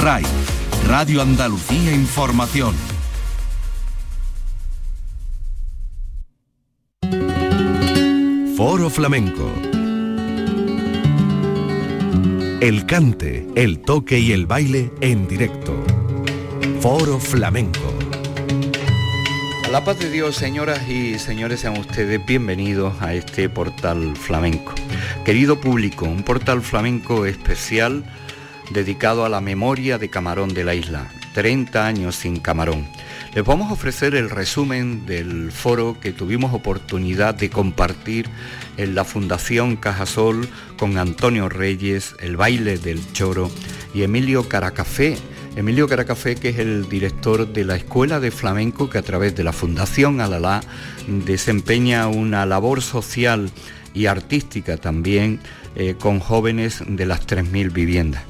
RAI, Radio Andalucía Información. Foro Flamenco. El cante, el toque y el baile en directo. Foro Flamenco. A la paz de Dios, señoras y señores, sean ustedes bienvenidos a este portal flamenco. Querido público, un portal flamenco especial dedicado a la memoria de Camarón de la isla. 30 años sin Camarón. Les vamos a ofrecer el resumen del foro que tuvimos oportunidad de compartir en la Fundación Cajasol con Antonio Reyes, el baile del choro y Emilio Caracafé. Emilio Caracafé, que es el director de la Escuela de Flamenco, que a través de la Fundación Alalá desempeña una labor social y artística también eh, con jóvenes de las 3.000 viviendas.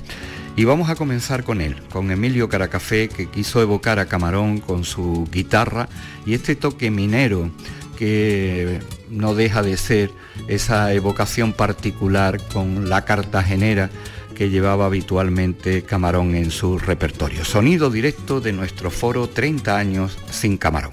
Y vamos a comenzar con él, con Emilio Caracafé, que quiso evocar a Camarón con su guitarra y este toque minero que no deja de ser esa evocación particular con la cartagenera que llevaba habitualmente Camarón en su repertorio. Sonido directo de nuestro foro 30 años sin Camarón.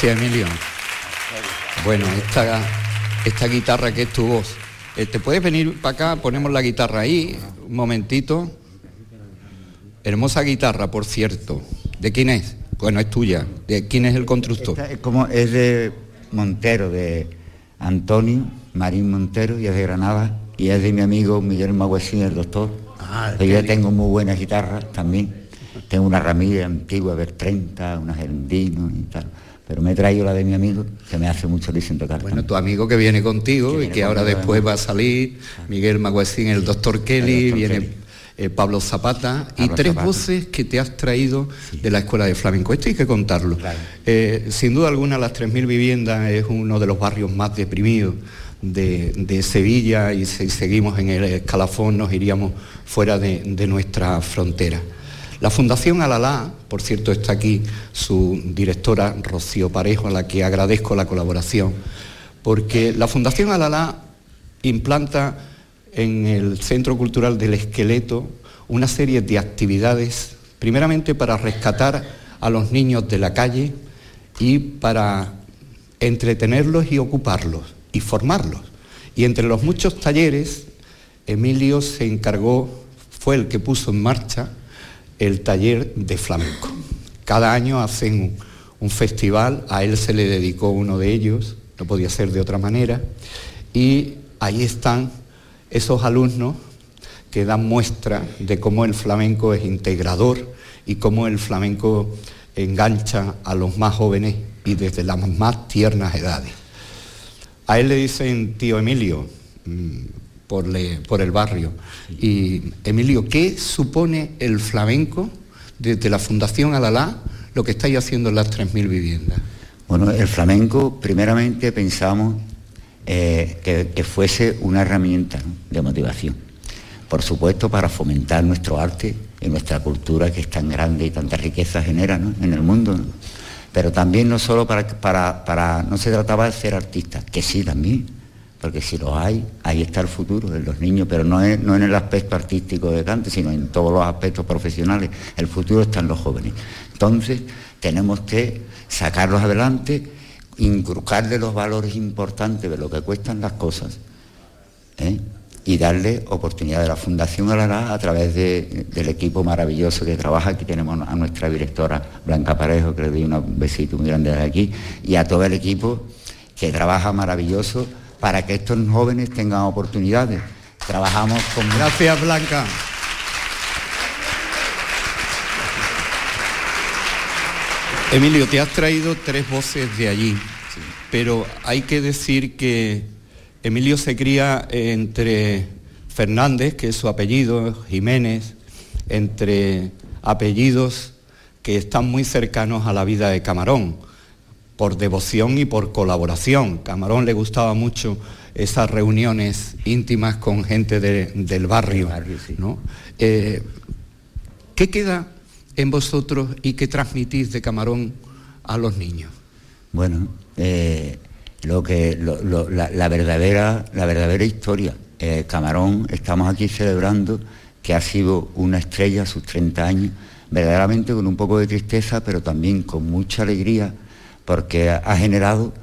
Gracias, Emilio. Bueno, esta, esta guitarra que es tu voz. Eh, ¿Te puedes venir para acá? Ponemos la guitarra ahí, un momentito. Hermosa guitarra, por cierto. ¿De quién es? Bueno, es tuya. ¿De quién es el constructor? es, como, es de Montero, de Antonio Marín Montero, y es de Granada, y es de mi amigo Miguel Maguesín, el doctor. Ah, yo tengo muy buenas guitarras también. Tengo una ramilla antigua, ver 30, unas Gerendino y tal pero me he traído la de mi amigo, que me hace mucho diciendo tocar. Bueno, tu amigo que viene contigo y que ahora después va a salir, Miguel Maguesín, el doctor Kelly, viene eh, Pablo Zapata, y tres voces que te has traído de la Escuela de Flamenco. Esto hay que contarlo. Eh, sin duda alguna, las 3.000 viviendas es uno de los barrios más deprimidos de, Sevilla y si seguimos en el escalafón nos iríamos fuera de, de nuestra frontera. La Fundación Alalá, por cierto está aquí su directora Rocío Parejo, a la que agradezco la colaboración, porque la Fundación Alalá implanta en el Centro Cultural del Esqueleto una serie de actividades, primeramente para rescatar a los niños de la calle y para entretenerlos y ocuparlos y formarlos. Y entre los muchos talleres, Emilio se encargó, fue el que puso en marcha el taller de flamenco. Cada año hacen un, festival, a él se le dedicó uno de ellos, no podía ser de otra manera, y ahí están esos alumnos que dan muestra de cómo el flamenco es integrador y cómo el flamenco engancha a los más jóvenes y desde las más tiernas edades. A él le dicen tío Emilio por, el barrio. Y Emilio, ¿qué supone el flamenco desde la Fundación Alalá lo que estáis haciendo en las 3.000 viviendas? Bueno, el flamenco, primeramente pensamos eh, que, fuese una herramienta de motivación. Por supuesto, para fomentar nuestro arte y nuestra cultura que es tan grande y tanta riqueza genera en el mundo. Pero también no solo para, para, para, no se trataba de ser artistas, que sí también, porque si lo hay, ahí está el futuro de los niños, pero no, no en el aspecto artístico de cante, sino en todos los aspectos profesionales. El futuro está en los jóvenes. Entonces, tenemos que sacarlos adelante, inculcarle los valores importantes de lo que cuestan las cosas ¿eh? y darle oportunidad de la Fundación Alará a través del equipo maravilloso que trabaja. Aquí tenemos a nuestra directora Blanca Parejo, que le doy un besito muy grande de aquí, y a todo el equipo que trabaja maravilloso para que estos jóvenes tengan oportunidades. Trabajamos con... Gracias, Blanca. Emilio, te has traído tres voces de allí, pero hay que decir que Emilio se cría entre Fernández, que es su apellido, Jiménez, entre apellidos que están muy cercanos a la vida de Camarón, por devoción y por colaboración. Camarón le gustaba mucho esas reuniones íntimas con gente del barrio. Eh, ¿Qué queda en vosotros y qué transmitís de Camarón a los niños? Bueno, eh, lo que, la, verdadera, la verdadera historia. Eh, Camarón, estamos aquí celebrando que ha sido una estrella a sus 30 años, verdaderamente con un poco de tristeza, pero también con mucha alegría, porque ha generado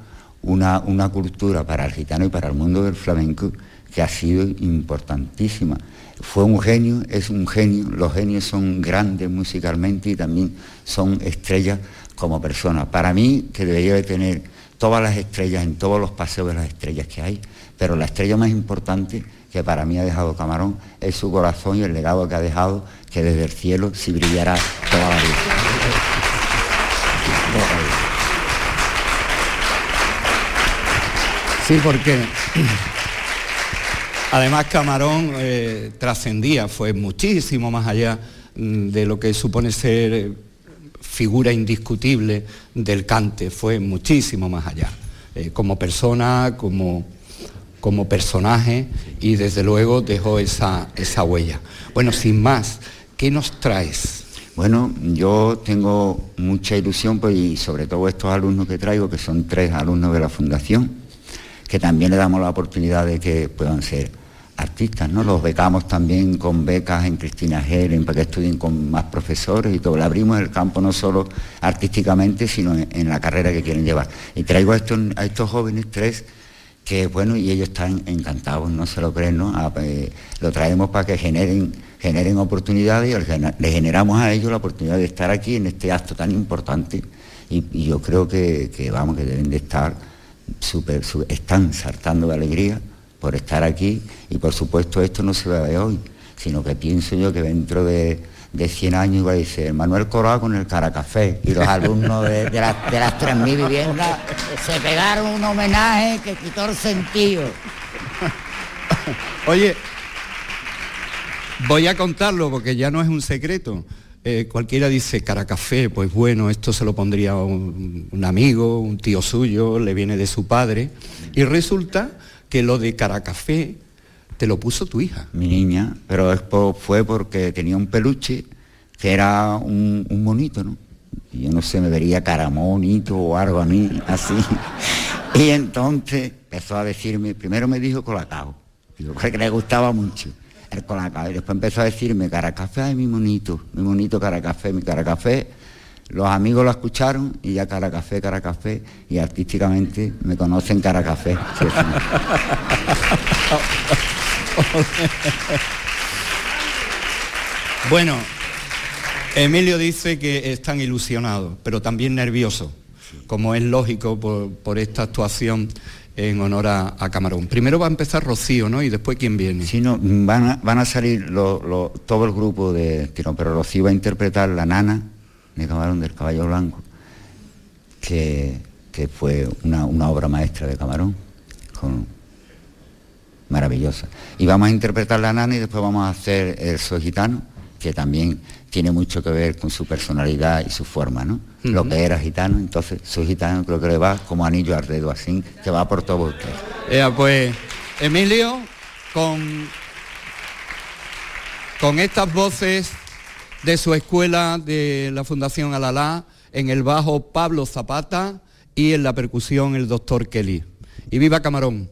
una, una cultura para el gitano y para el mundo del flamenco que ha sido importantísima fue un genio, es un genio, los genios son grandes musicalmente y también son estrellas como personas. Para mí, que debería de tener todas las estrellas en todos los paseos de las estrellas que hay, pero la estrella más importante que para mí ha dejado Camarón es su corazón y el legado que ha dejado, que desde el cielo sí brillará toda la vida. Sí, porque Además, Camarón eh, trascendía, fue muchísimo más allá mm, de lo que supone ser eh, figura indiscutible del cante, fue muchísimo más allá, eh, como persona, como, como personaje y desde luego dejó esa, esa huella. Bueno, sin más, ¿qué nos traes? Bueno, yo tengo mucha ilusión pues, y sobre todo estos alumnos que traigo, que son tres alumnos de la Fundación, que también le damos la oportunidad de que puedan ser artistas, ¿no? Los becamos también con becas en Cristina Helen para que estudien con más profesores y todo. Le abrimos el campo no solo artísticamente, sino en, la carrera que quieren llevar. Y traigo a estos, jóvenes tres que, bueno, y ellos están encantados, no se lo creen, ¿no? Ah, pues, lo traemos para que generen, generen oportunidades y le generamos a ellos la oportunidad de estar aquí en este acto tan importante. Y, yo creo que, vamos, que deben de estar están saltando de alegría por estar aquí y por supuesto esto no se ve hoy, sino que pienso yo que dentro de, de 100 años iba a decir Manuel Coroa con el Caracafé y los alumnos de, de, las, de las 3.000 viviendas se pegaron un homenaje que quitó el sentido. Oye, voy a contarlo porque ya no es un secreto. Eh, cualquiera dice Caracafé, pues bueno, esto se lo pondría un, amigo, un tío suyo, le viene de su padre. Y resulta que lo de Caracafé te lo puso tu hija. Mi niña, pero fue porque tenía un peluche que era un, monito, ¿no? yo no sé, me vería caramonito o algo a mí, así. Y entonces empezó a decirme, primero me dijo colacao, digo, que le gustaba mucho el colacao, y después empezó a decirme cara café, ay mi monito, mi monito cara café, mi cara café. Los amigos lo escucharon y ya cara café, cara café, y artísticamente me conocen cara café. bueno, Emilio dice que están ilusionados, pero también nerviosos, como es lógico por, esta actuación en honor a, Camarón. Primero va a empezar Rocío, ¿no? Y después quién viene. Sí, no, van a, salir todo el grupo de Tirón, pero Rocío va a interpretar la nana de Camarón del Caballo Blanco, que, fue una, obra maestra de Camarón, maravillosa. Y vamos a interpretar la nana y después vamos a hacer el soy gitano que también tiene mucho que ver con su personalidad y su forma, ¿no? Lo que era gitano, entonces soy gitano creo que le va como anillo al dedo, así, que va por todo usted. pues, Emilio, con, con estas voces de su escuela de la Fundación Alalá, en el bajo Pablo Zapata y en la percusión el doctor Kelly. Y viva Camarón.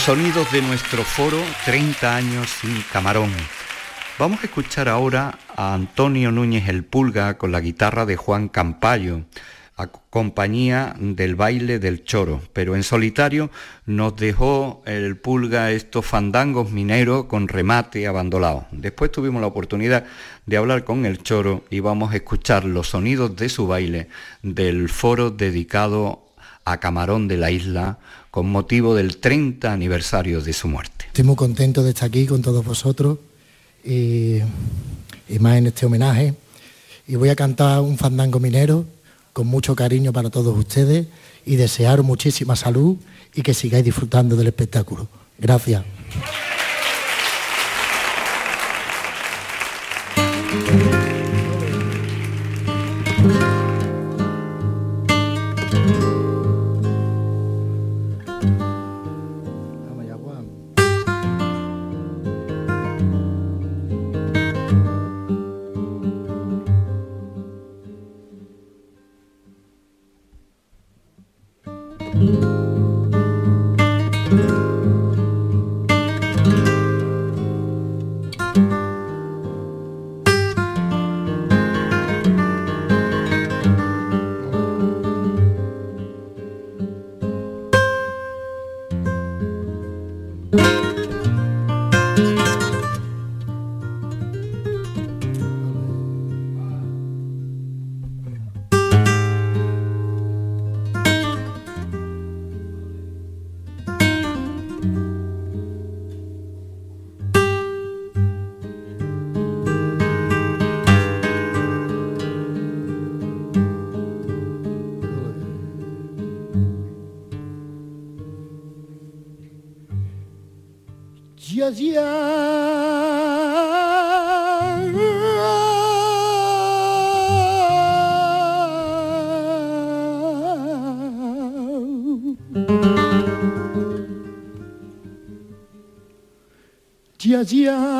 Los sonidos de nuestro foro 30 años sin camarón. Vamos a escuchar ahora a Antonio Núñez el Pulga con la guitarra de Juan Campayo, a compañía del baile del choro, pero en solitario nos dejó el Pulga estos fandangos mineros con remate abandonado. Después tuvimos la oportunidad de hablar con el choro y vamos a escuchar los sonidos de su baile del foro dedicado a Camarón de la Isla con motivo del 30 aniversario de su muerte. Estoy muy contento de estar aquí con todos vosotros y, más en este homenaje. Y voy a cantar un fandango minero con mucho cariño para todos ustedes y desear muchísima salud y que sigáis disfrutando del espectáculo. Gracias. allá. Yeah, yeah.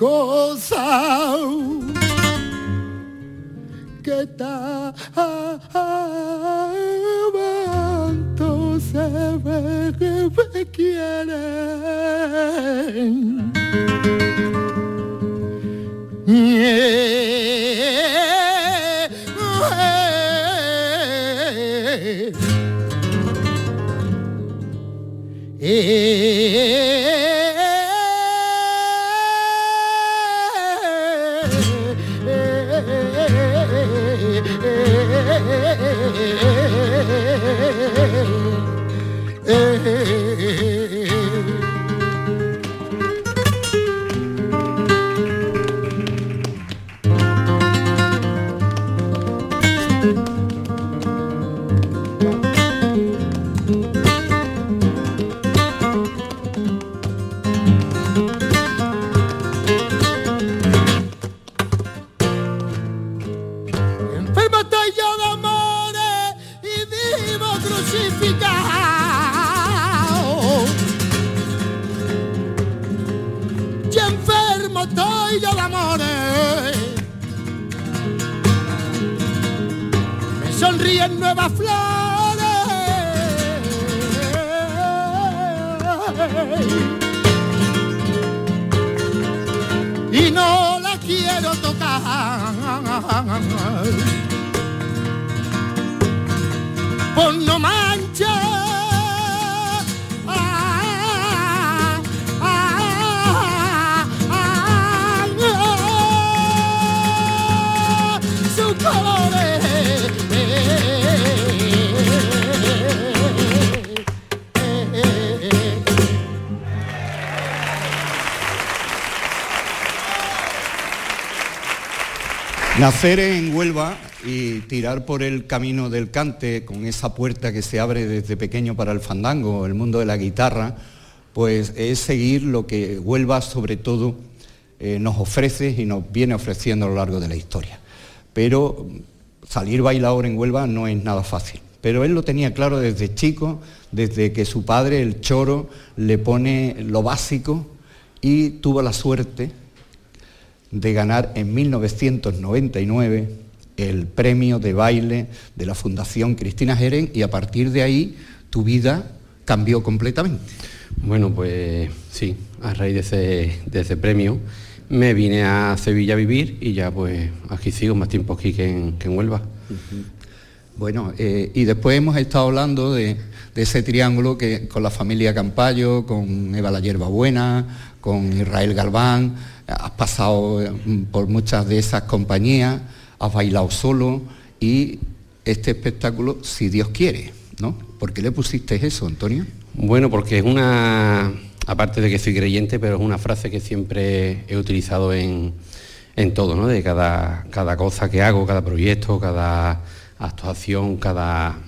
Cosa. Que está se ve que me quieren. Nacer en Huelva y tirar por el camino del cante con esa puerta que se abre desde pequeño para el fandango, el mundo de la guitarra, pues es seguir lo que Huelva sobre todo eh, nos ofrece y nos viene ofreciendo a lo largo de la historia. Pero salir bailador en Huelva no es nada fácil. Pero él lo tenía claro desde chico, desde que su padre, el choro, le pone lo básico y tuvo la suerte de ganar en 1999 el premio de baile de la Fundación Cristina Jeren y a partir de ahí tu vida cambió completamente. Bueno, pues sí, a raíz de ese, premio me vine a Sevilla a vivir y ya pues aquí sigo más tiempo aquí que en, Huelva. Bueno, eh, y después hemos estado hablando de, de, ese triángulo que con la familia Campayo, con Eva la Hierba Buena, con Israel Galván, has pasado mm, por muchas de esas compañías, has bailado solo y este espectáculo, si Dios quiere, ¿no? ¿Por qué le pusiste eso, Antonio? Bueno, porque es una, aparte de que soy creyente, pero es una frase que siempre he utilizado en, todo, ¿no? De cada, cada cosa que hago, cada proyecto, cada actuación, cada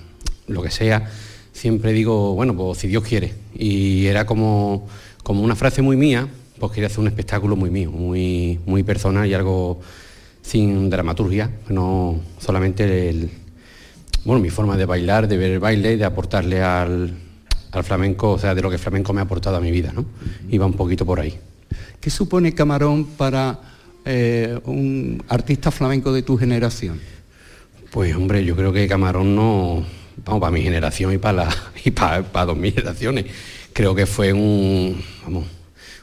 lo que sea, siempre digo, bueno, pues si Dios quiere. Y era como, como una frase muy mía, pues quería hacer un espectáculo muy mío, muy, muy personal y algo sin dramaturgia, no solamente el, bueno, mi forma de bailar, de ver el baile, de aportarle al, al flamenco, o sea, de lo que el flamenco me ha aportado a mi vida, ¿no? Iba un poquito por ahí. ¿Qué supone Camarón para eh, un artista flamenco de tu generación? Pues hombre, yo creo que Camarón no, vamos, para mi generación y para, la, y para, para dos generaciones, creo que fue un, vamos,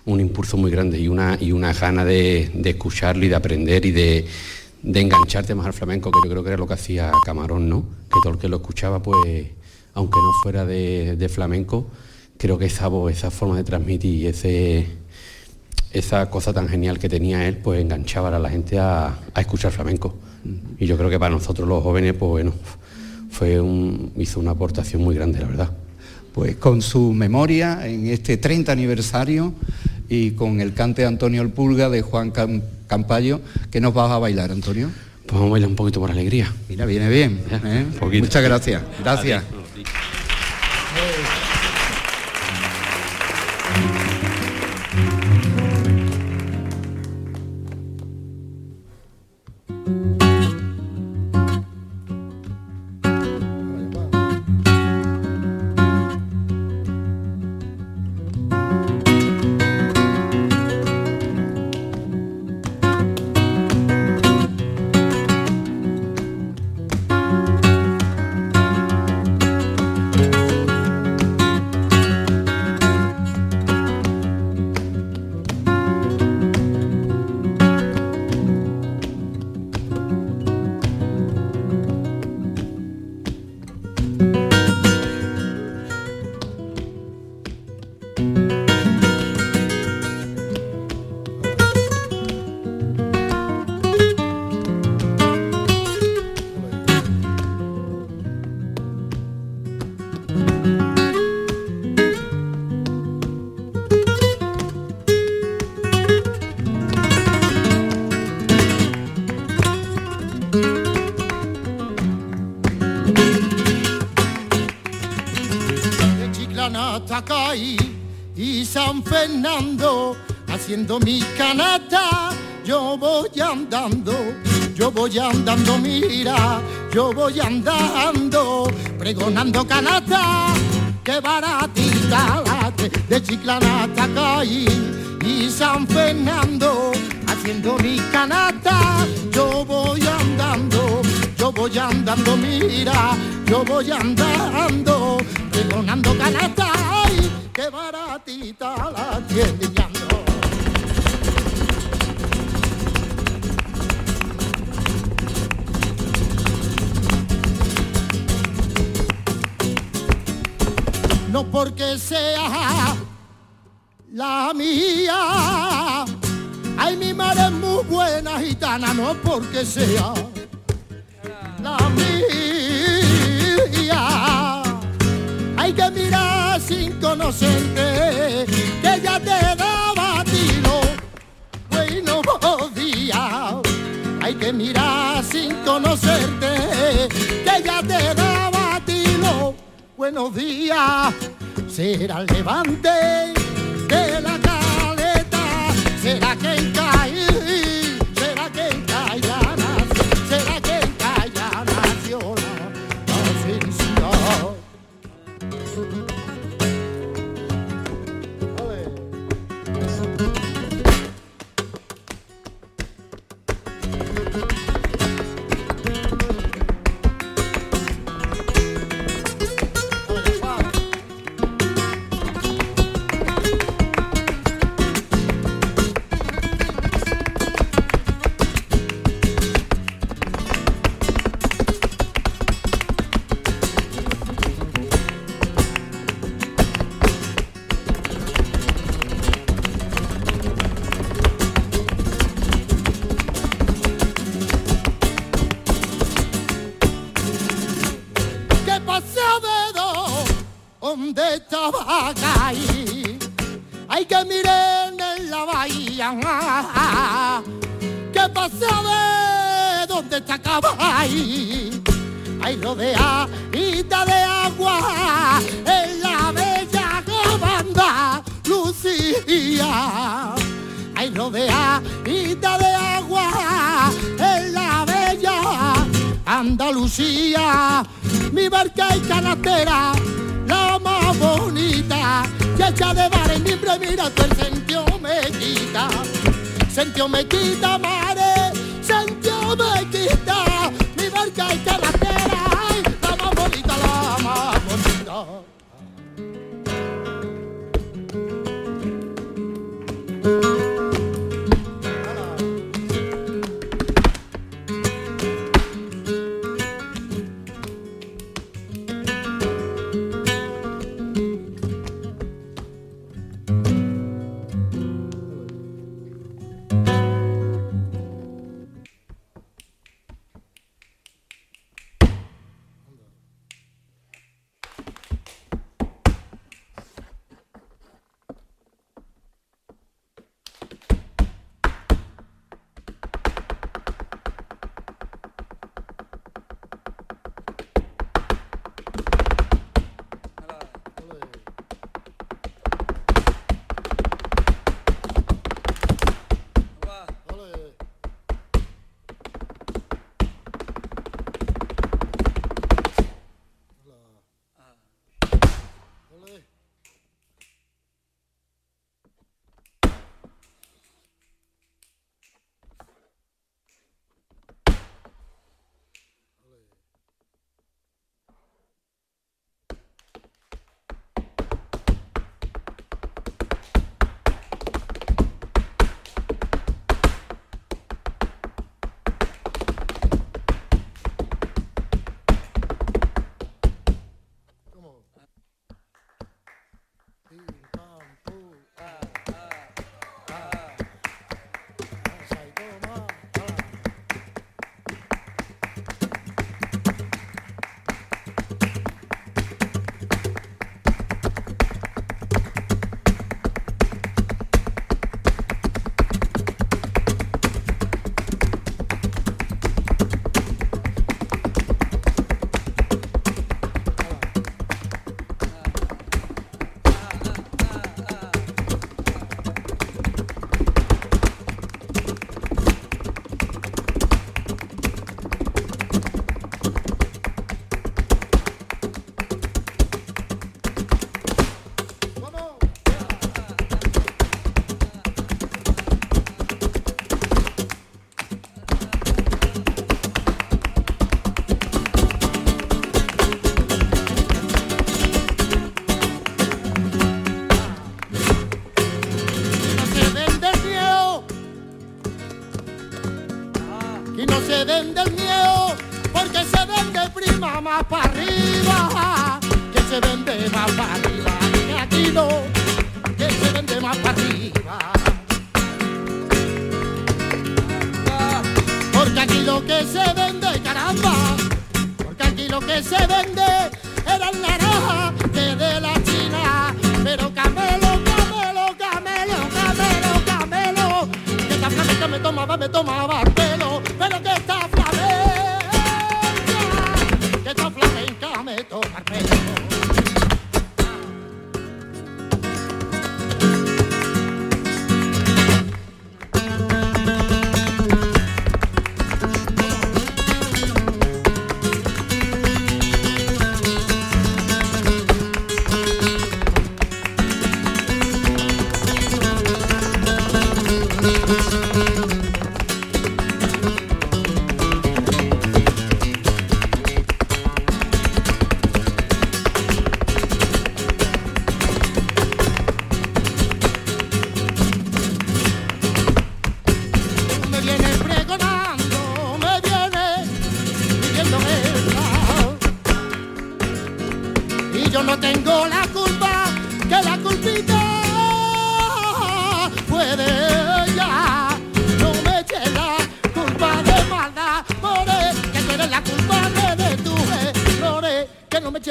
un impulso muy grande y una, y una gana de, escucharlo y de aprender y de, engancharte más al flamenco, que yo creo que era lo que hacía Camarón, ¿no? Que todo el que lo escuchaba, pues, aunque no fuera de, flamenco, creo que esa voz, esa forma de transmitir y ese, esa cosa tan genial que tenía él, pues enganchaba a la gente a, escuchar flamenco. Y yo creo que para nosotros los jóvenes, pues bueno, fue un, hizo una aportación muy grande, la verdad. Pues con su memoria en este 30 aniversario y con el cante Antonio el Pulga de Juan Campayo, ¿qué nos vas a bailar, Antonio? Pues vamos a bailar un poquito por alegría. Mira, viene bien. ¿eh? Muchas gracias. Gracias. Haciendo mi canasta, yo voy andando, yo voy andando, mira, yo voy andando, pregonando canasta, que baratita late, de Chiclana hasta y San Fernando, haciendo mi canasta, yo voy andando, yo voy andando, mira, yo voy andando, pregonando canasta, que baratita la tiene no porque sea la mía. Ay, mi madre es muy buena gitana, no porque sea la mía. Hay que mirar sin conocerte, que ya te daba tiro, buenos días. Hay que mirar sin conocerte, que ya te daba buenos días. Será el levante de la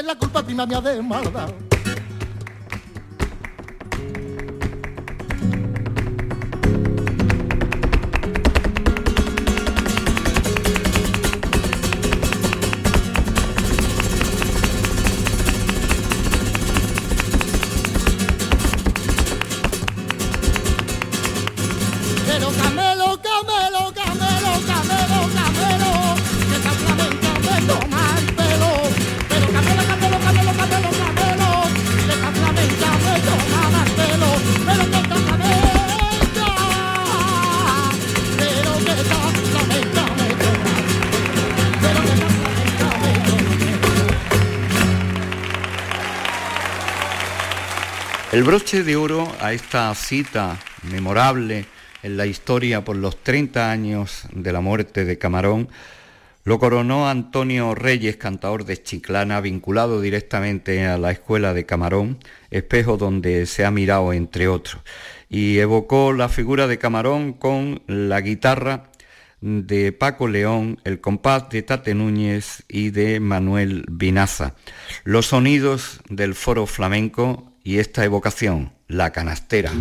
la culpa, prima mía, de maldad. El broche de oro a esta cita memorable en la historia por los 30 años de la muerte de Camarón lo coronó Antonio Reyes, cantador de Chiclana, vinculado directamente a la escuela de Camarón, espejo donde se ha mirado entre otros, y evocó la figura de Camarón con la guitarra de Paco León, el compás de Tate Núñez y de Manuel Vinaza. Los sonidos del foro flamenco y esta evocación, la canastera.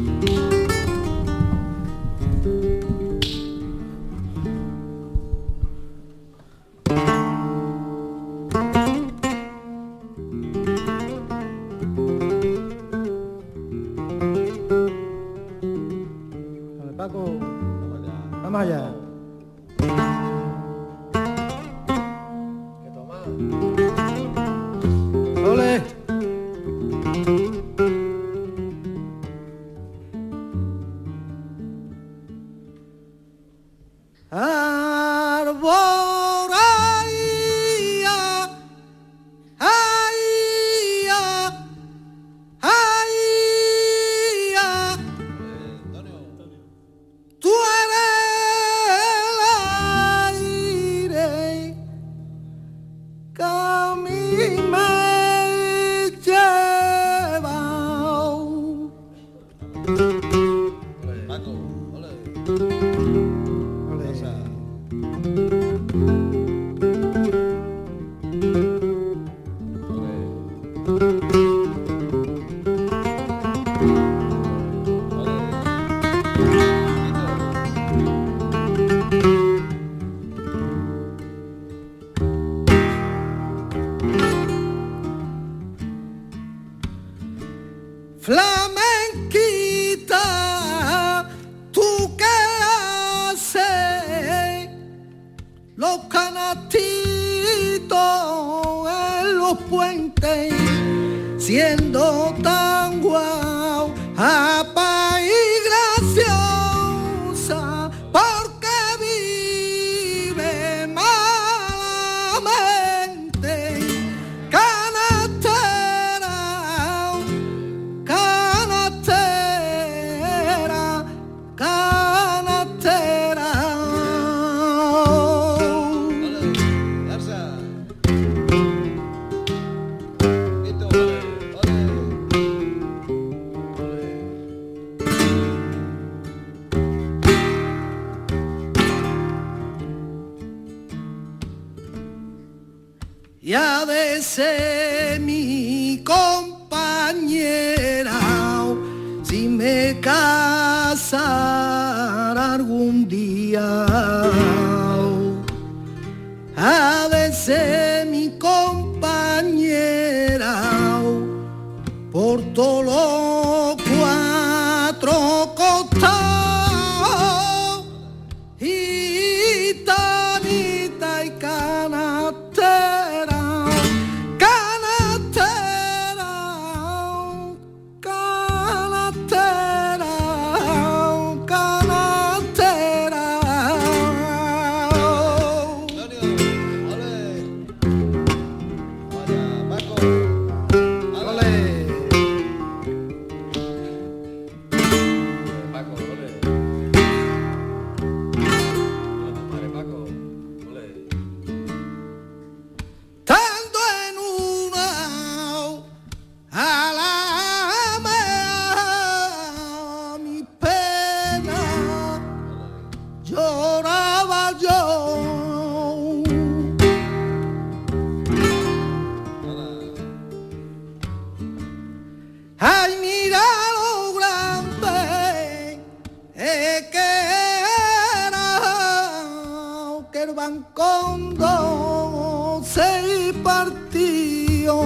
cuando se partió.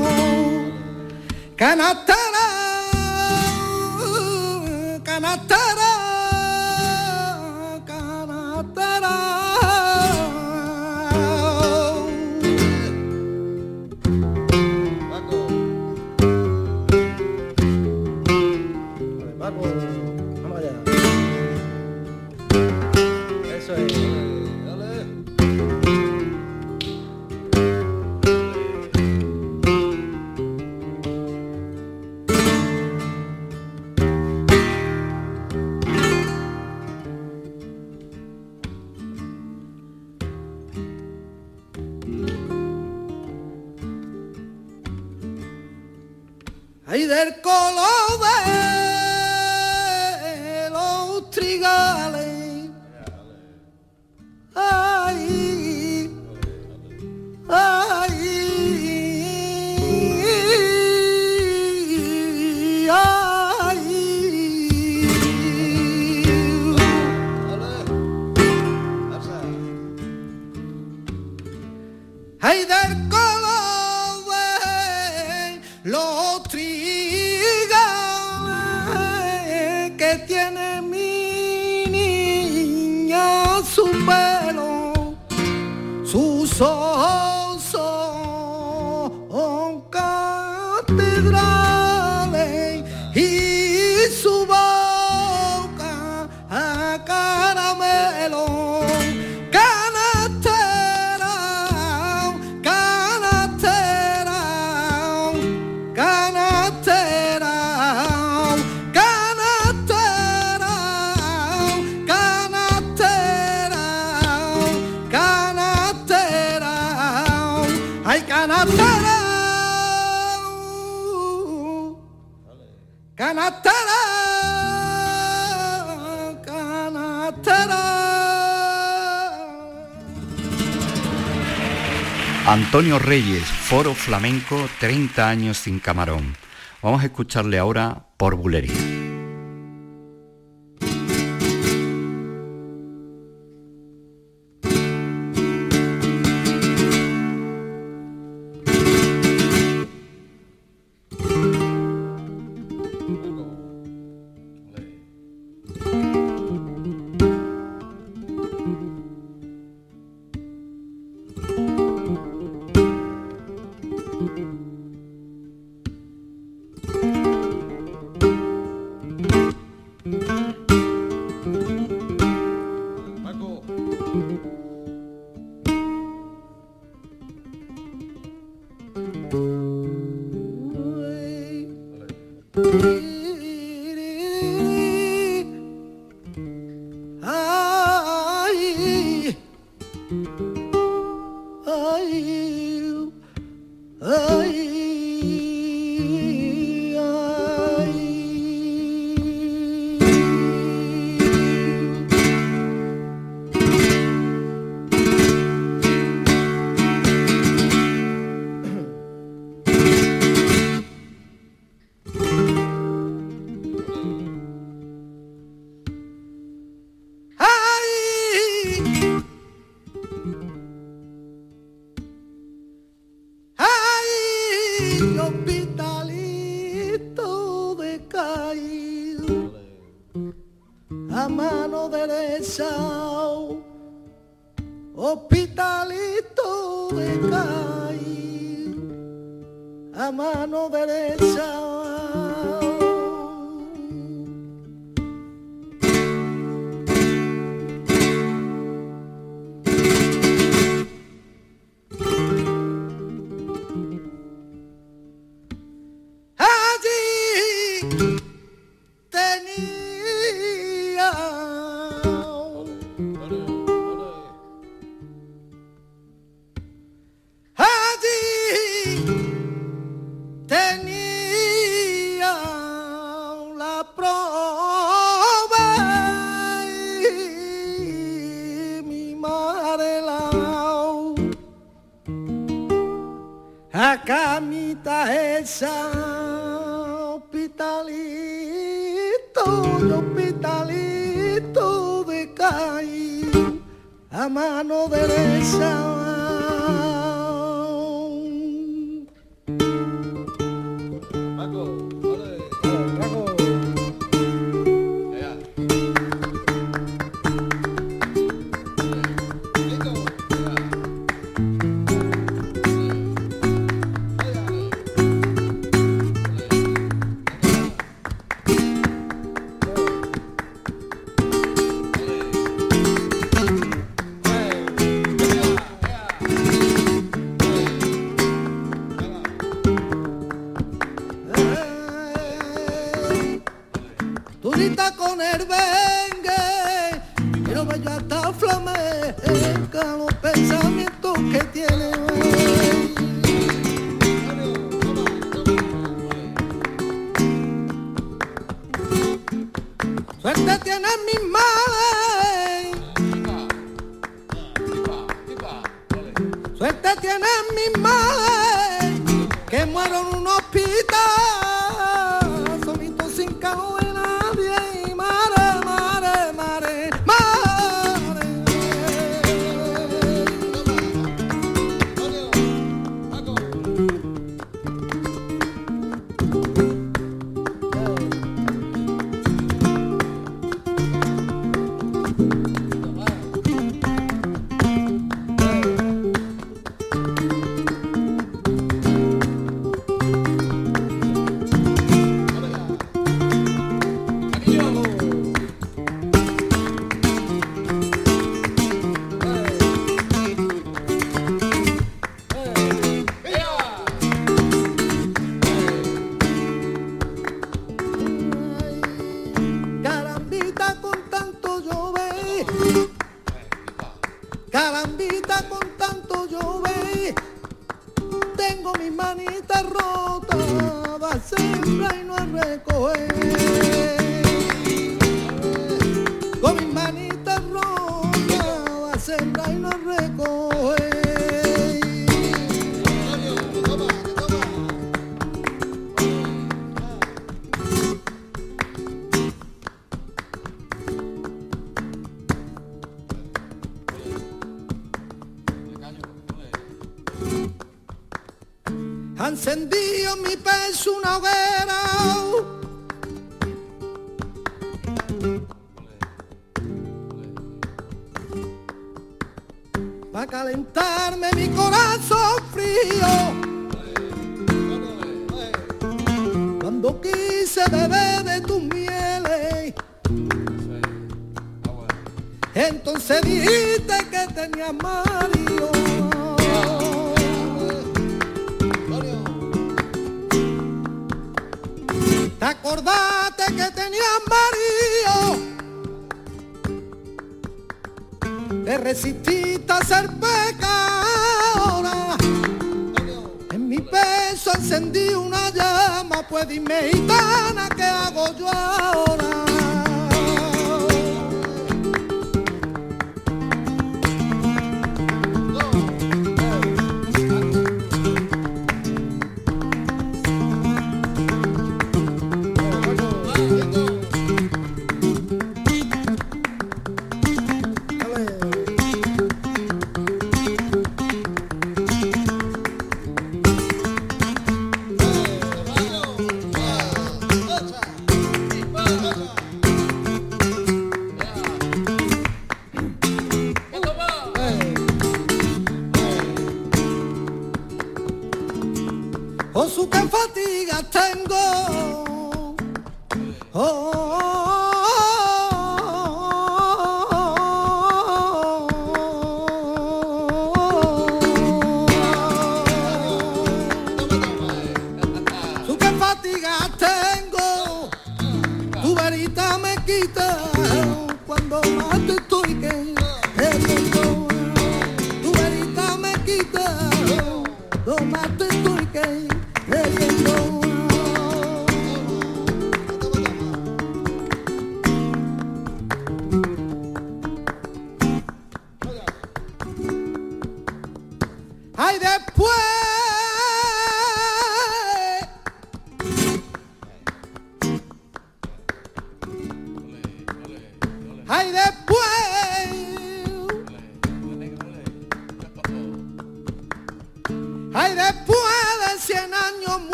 Canastara canastara el color Antonio Reyes, Foro Flamenco, 30 años sin camarón. Vamos a escucharle ahora por bulería. Tengo mis manitas rotas, va a sembrar y no a recoger. my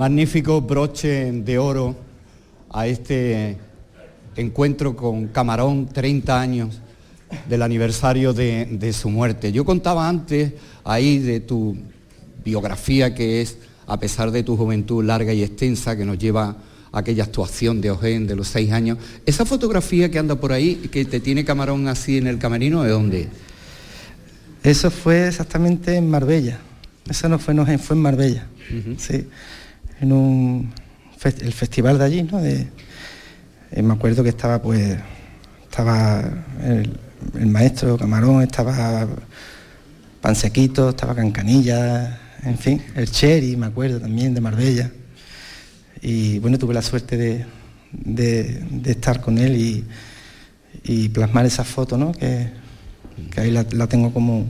magnífico broche de oro a este encuentro con Camarón, 30 años del aniversario de, su muerte. Yo contaba antes ahí de tu biografía que es, a pesar de tu juventud larga y extensa, que nos lleva a aquella actuación de Ogen de los seis años, esa fotografía que anda por ahí, que te tiene Camarón así en el camerino, ¿de dónde? Eso fue exactamente en Marbella. Eso no fue en Ogen, fue en Marbella. Sí. En un el festival de allí, ¿no? De, eh, me acuerdo que estaba pues estaba el, maestro Camarón, estaba Pansequito, estaba Cancanilla, en fin, el Cherry, me acuerdo también, de Marbella. Y bueno, tuve la suerte de, estar con él y, plasmar esa foto, ¿no? Que, ahí la, tengo como,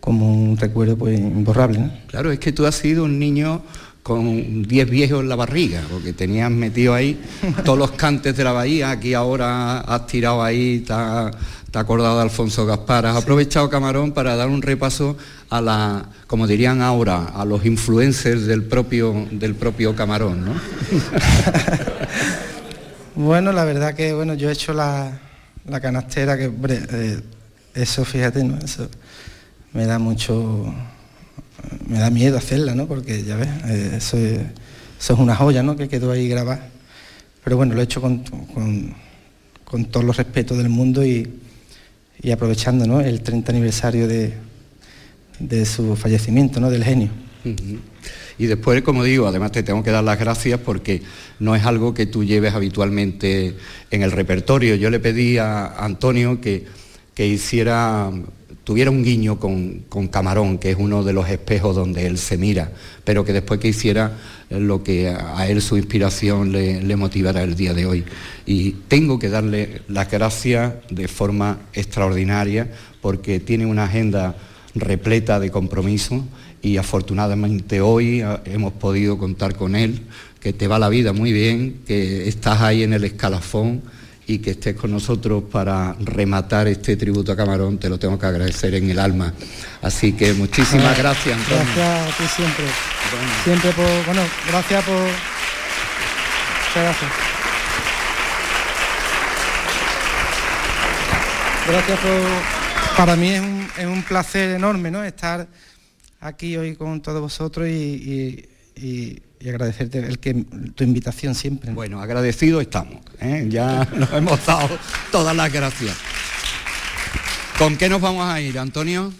como un recuerdo pues imborrable. Claro, es que tú has sido un niño con 10 viejos en la barriga, porque tenías metido ahí todos los cantes de la bahía, aquí ahora has tirado ahí, te has acordado de Alfonso Gaspar, has aprovechado Camarón para dar un repaso a la, como dirían ahora, a los influencers del propio, del propio Camarón, ¿no? bueno, la verdad que bueno, yo he hecho la, canastera, que eh, eso fíjate, ¿no? Eso me da mucho me da miedo hacerla, ¿no? Porque ya ves, eh, eso, es, una joya, ¿no? Que quedó ahí grabada. Pero bueno, lo he hecho con, con, todos los respetos del mundo y, aprovechando ¿no? el 30 aniversario de, de su fallecimiento, ¿no? Del genio. Y después, como digo, además te tengo que dar las gracias porque no es algo que tú lleves habitualmente en el repertorio. Yo le pedí a Antonio que, que hiciera tuviera un guiño con, Camarón, que es uno de los espejos donde él se mira, pero que después que hiciera lo que a él su inspiración le, le motivara el día de hoy. Y tengo que darle las gracias de forma extraordinaria porque tiene una agenda repleta de compromiso y afortunadamente hoy hemos podido contar con él, que te va la vida muy bien, que estás ahí en el escalafón y que estés con nosotros para rematar este tributo a Camarón, te lo tengo que agradecer en el alma. Así que muchísimas gracias, Antonio. Gracias a ti siempre. Siempre por, bueno, gracias por... Muchas gracias. Gracias por... Para mí es un, placer enorme, ¿no? Estar aquí hoy con todos vosotros y y agradecerte el que, tu invitación siempre. Bueno, agradecidos estamos, ¿eh? ya nos hemos dado todas las gracias. ¿Con qué nos vamos a ir, Antonio?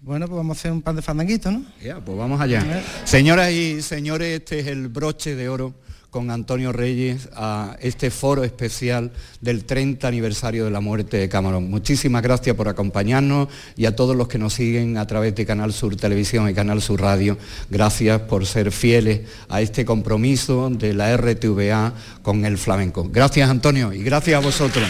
Bueno, pues vamos a hacer un pan de fandanguito, ¿no? Ya, pues vamos allá. Señoras y señores, este es el broche de oro con Antonio Reyes a este foro especial del 30 aniversario de la muerte de Camarón. Muchísimas gracias por acompañarnos y a todos los que nos siguen a través de Canal Sur Televisión y Canal Sur Radio. Gracias por ser fieles a este compromiso de la RTVA con el flamenco. Gracias Antonio y gracias a vosotros.